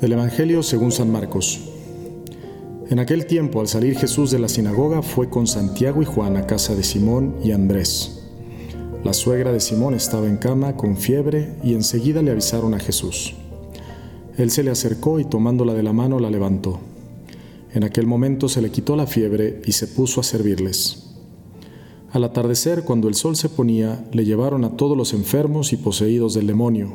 El Evangelio según San Marcos. En aquel tiempo, al salir Jesús de la sinagoga, fue con Santiago y Juan a casa de Simón y Andrés. La suegra de Simón estaba en cama con fiebre y enseguida le avisaron a Jesús. Él se le acercó y tomándola de la mano la levantó. En aquel momento se le quitó la fiebre y se puso a servirles. Al atardecer, cuando el sol se ponía, le llevaron a todos los enfermos y poseídos del demonio,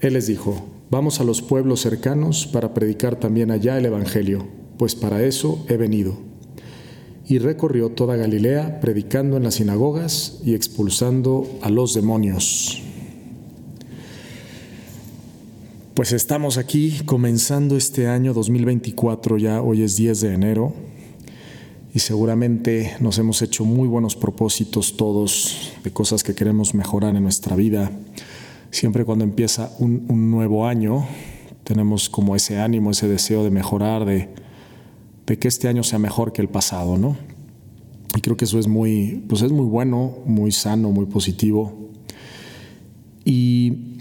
Él les dijo, vamos a los pueblos cercanos para predicar también allá el Evangelio, pues para eso he venido. Y recorrió toda Galilea, predicando en las sinagogas y expulsando a los demonios. Pues estamos aquí comenzando este año 2024, ya hoy es 10 de enero, y seguramente nos hemos hecho muy buenos propósitos todos de cosas que queremos mejorar en nuestra vida siempre cuando empieza un, nuevo año, tenemos como ese ánimo, ese deseo de mejorar, de, que este año sea mejor que el pasado, ¿no? Y creo que eso es muy, pues es muy bueno, muy sano, muy positivo. Y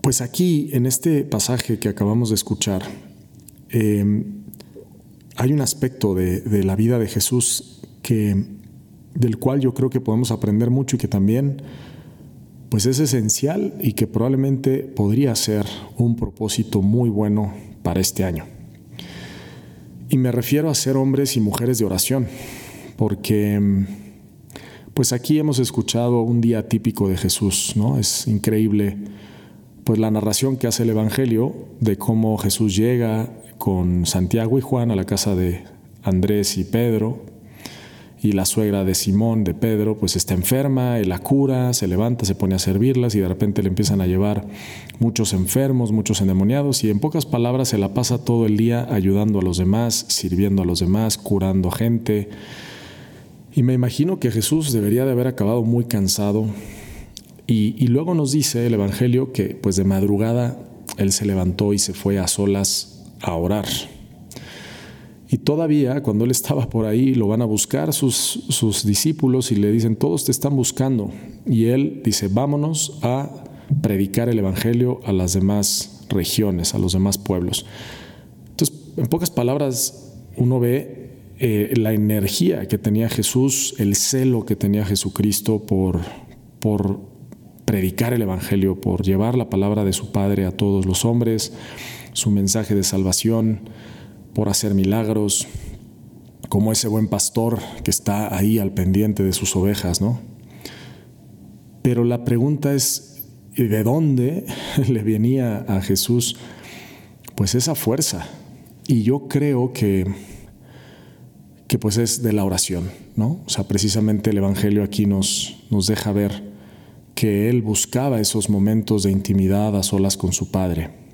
pues aquí, en este pasaje que acabamos de escuchar, em, hay un aspecto de, de, la vida de Jesús que, del cual yo creo que podemos aprender mucho y que también pues es esencial y que probablemente podría ser un propósito muy bueno para este año. Y me refiero a ser hombres y mujeres de oración, porque pues aquí hemos escuchado un día típico de Jesús, ¿no? Es increíble pues la narración que hace el evangelio de cómo Jesús llega con Santiago y Juan a la casa de Andrés y Pedro y la suegra de Simón, de Pedro, pues está enferma, él la cura, se levanta, se pone a servirlas y de repente le empiezan a llevar muchos enfermos, muchos endemoniados y en pocas palabras se la pasa todo el día ayudando a los demás, sirviendo a los demás, curando gente. Y me imagino que Jesús debería de haber acabado muy cansado y, y luego nos dice el Evangelio que pues de madrugada él se levantó y se fue a solas a orar. Y todavía cuando él estaba por ahí, lo van a buscar sus, sus discípulos y le dicen, todos te están buscando. Y él dice, vámonos a predicar el Evangelio a las demás regiones, a los demás pueblos. Entonces, en pocas palabras, uno ve eh, la energía que tenía Jesús, el celo que tenía Jesucristo por, por predicar el Evangelio, por llevar la palabra de su Padre a todos los hombres, su mensaje de salvación por hacer milagros, como ese buen pastor que está ahí al pendiente de sus ovejas, ¿no? Pero la pregunta es, ¿de dónde le venía a Jesús pues esa fuerza? Y yo creo que, que pues es de la oración, ¿no? O sea, precisamente el Evangelio aquí nos, nos deja ver que él buscaba esos momentos de intimidad a solas con su Padre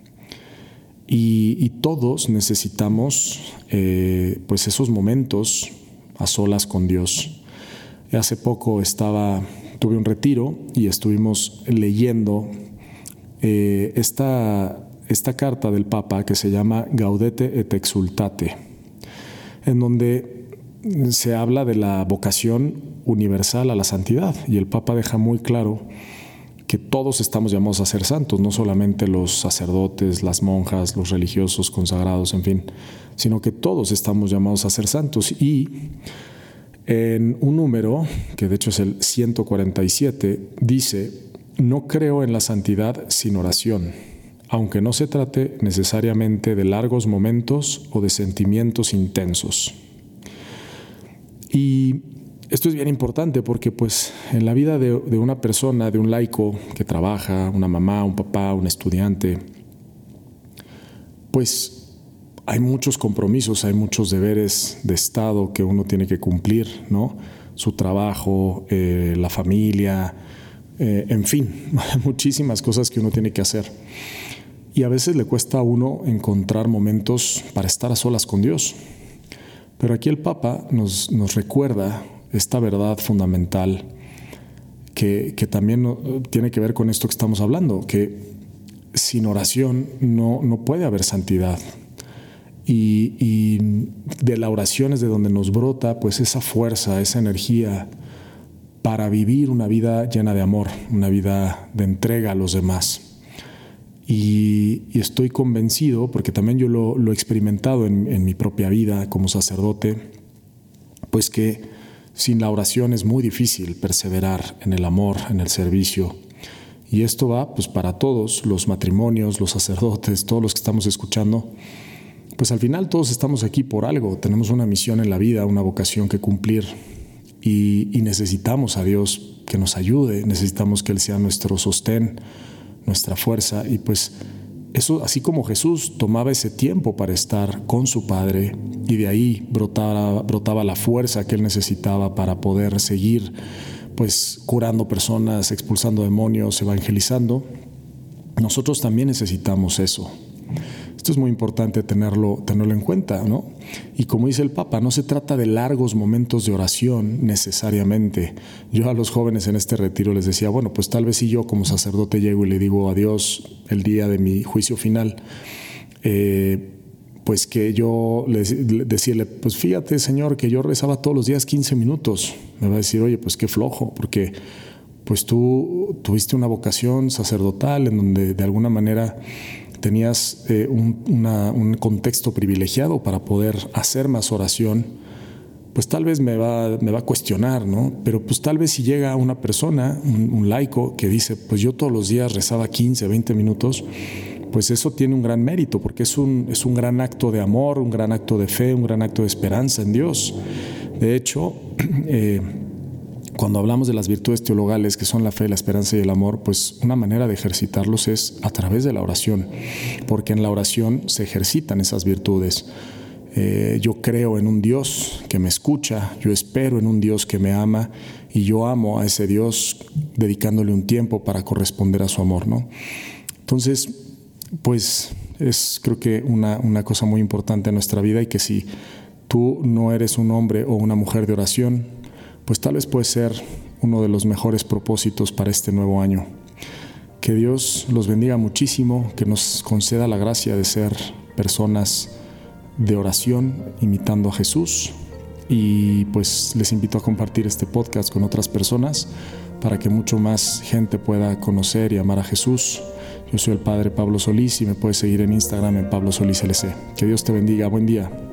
y, todos necesitamos eh, pues esos momentos a solas con Dios. Hace poco estaba, tuve un retiro y estuvimos leyendo eh, esta, esta carta del Papa que se llama Gaudete et Exultate, en donde se habla de la vocación universal a la santidad y el Papa deja muy claro que todos estamos llamados a ser santos, no solamente los sacerdotes, las monjas, los religiosos consagrados, en fin, sino que todos estamos llamados a ser santos. Y en un número, que de hecho es el 147, dice, no creo en la santidad sin oración, aunque no se trate necesariamente de largos momentos o de sentimientos intensos. Y esto es bien importante porque pues en la vida de, una persona, de un laico que trabaja, una mamá, un papá, un estudiante, pues hay muchos compromisos, hay muchos deberes de Estado que uno tiene que cumplir, ¿no? Su trabajo, eh, la familia, eh, en fin, muchísimas cosas que uno tiene que hacer. Y a veces le cuesta a uno encontrar momentos para estar a solas con Dios. Pero aquí el Papa nos, nos recuerda esta verdad fundamental que, que, también tiene que ver con esto que estamos hablando, que sin oración no, no puede haber santidad. Y, y, de la oración es de donde nos brota pues esa fuerza, esa energía para vivir una vida llena de amor, una vida de entrega a los demás. Y, estoy convencido, porque también yo lo, he experimentado en, mi propia vida como sacerdote, pues que sin la oración es muy difícil perseverar en el amor, en el servicio. Y esto va pues para todos, los matrimonios, los sacerdotes, todos los que estamos escuchando. Pues al final todos estamos aquí por algo, tenemos una misión en la vida, una vocación que cumplir y, necesitamos a Dios que nos ayude, necesitamos que Él sea nuestro sostén, nuestra fuerza y pues eso, así como Jesús tomaba ese tiempo para estar con su Padre y de ahí brotaba, brotaba la fuerza que él necesitaba para poder seguir pues curando personas, expulsando demonios, evangelizando, nosotros también necesitamos eso. Esto es muy importante tenerlo, tenerlo en cuenta, ¿no? Y como dice el Papa, no se trata de largos momentos de oración necesariamente. Yo a los jóvenes en este retiro les decía, bueno, pues tal vez si yo como sacerdote llego y le digo a Dios el día de mi juicio final, eh, pues que yo le, decirle, pues fíjate Señor, que yo rezaba todos los días 15 minutos. Me va a decir, oye, pues qué flojo, porque pues tú tuviste una vocación sacerdotal en donde de alguna manera tenías eh, un, contexto privilegiado para poder hacer más oración, pues tal vez me va, me va a cuestionar, ¿no? Pero pues tal vez si llega una persona, un, laico, que dice, pues yo todos los días rezaba 15, 20 minutos, pues eso tiene un gran mérito, porque es un, es un gran acto de amor, un gran acto de fe, un gran acto de esperanza en Dios. De hecho, eh, cuando hablamos de las virtudes teologales, que son la fe, la esperanza y el amor, pues una manera de ejercitarlos es a través de la oración, porque en la oración se ejercitan esas virtudes. Eh, yo creo en un Dios que me escucha, yo espero en un Dios que me ama y yo amo a ese Dios dedicándole un tiempo para corresponder a su amor, ¿no? Entonces, pues es creo que una, una cosa muy importante en nuestra vida y que si tú no eres un hombre o una mujer de oración, pues tal vez puede ser uno de los mejores propósitos para este nuevo año. Que Dios los bendiga muchísimo, que nos conceda la gracia de ser personas de oración imitando a Jesús y pues les invito a compartir este podcast con otras personas para que mucho más gente pueda conocer y amar a Jesús. Yo soy el Padre Pablo Solís y me puedes seguir en Instagram en Pablo Solís LC. Que Dios te bendiga. Buen día.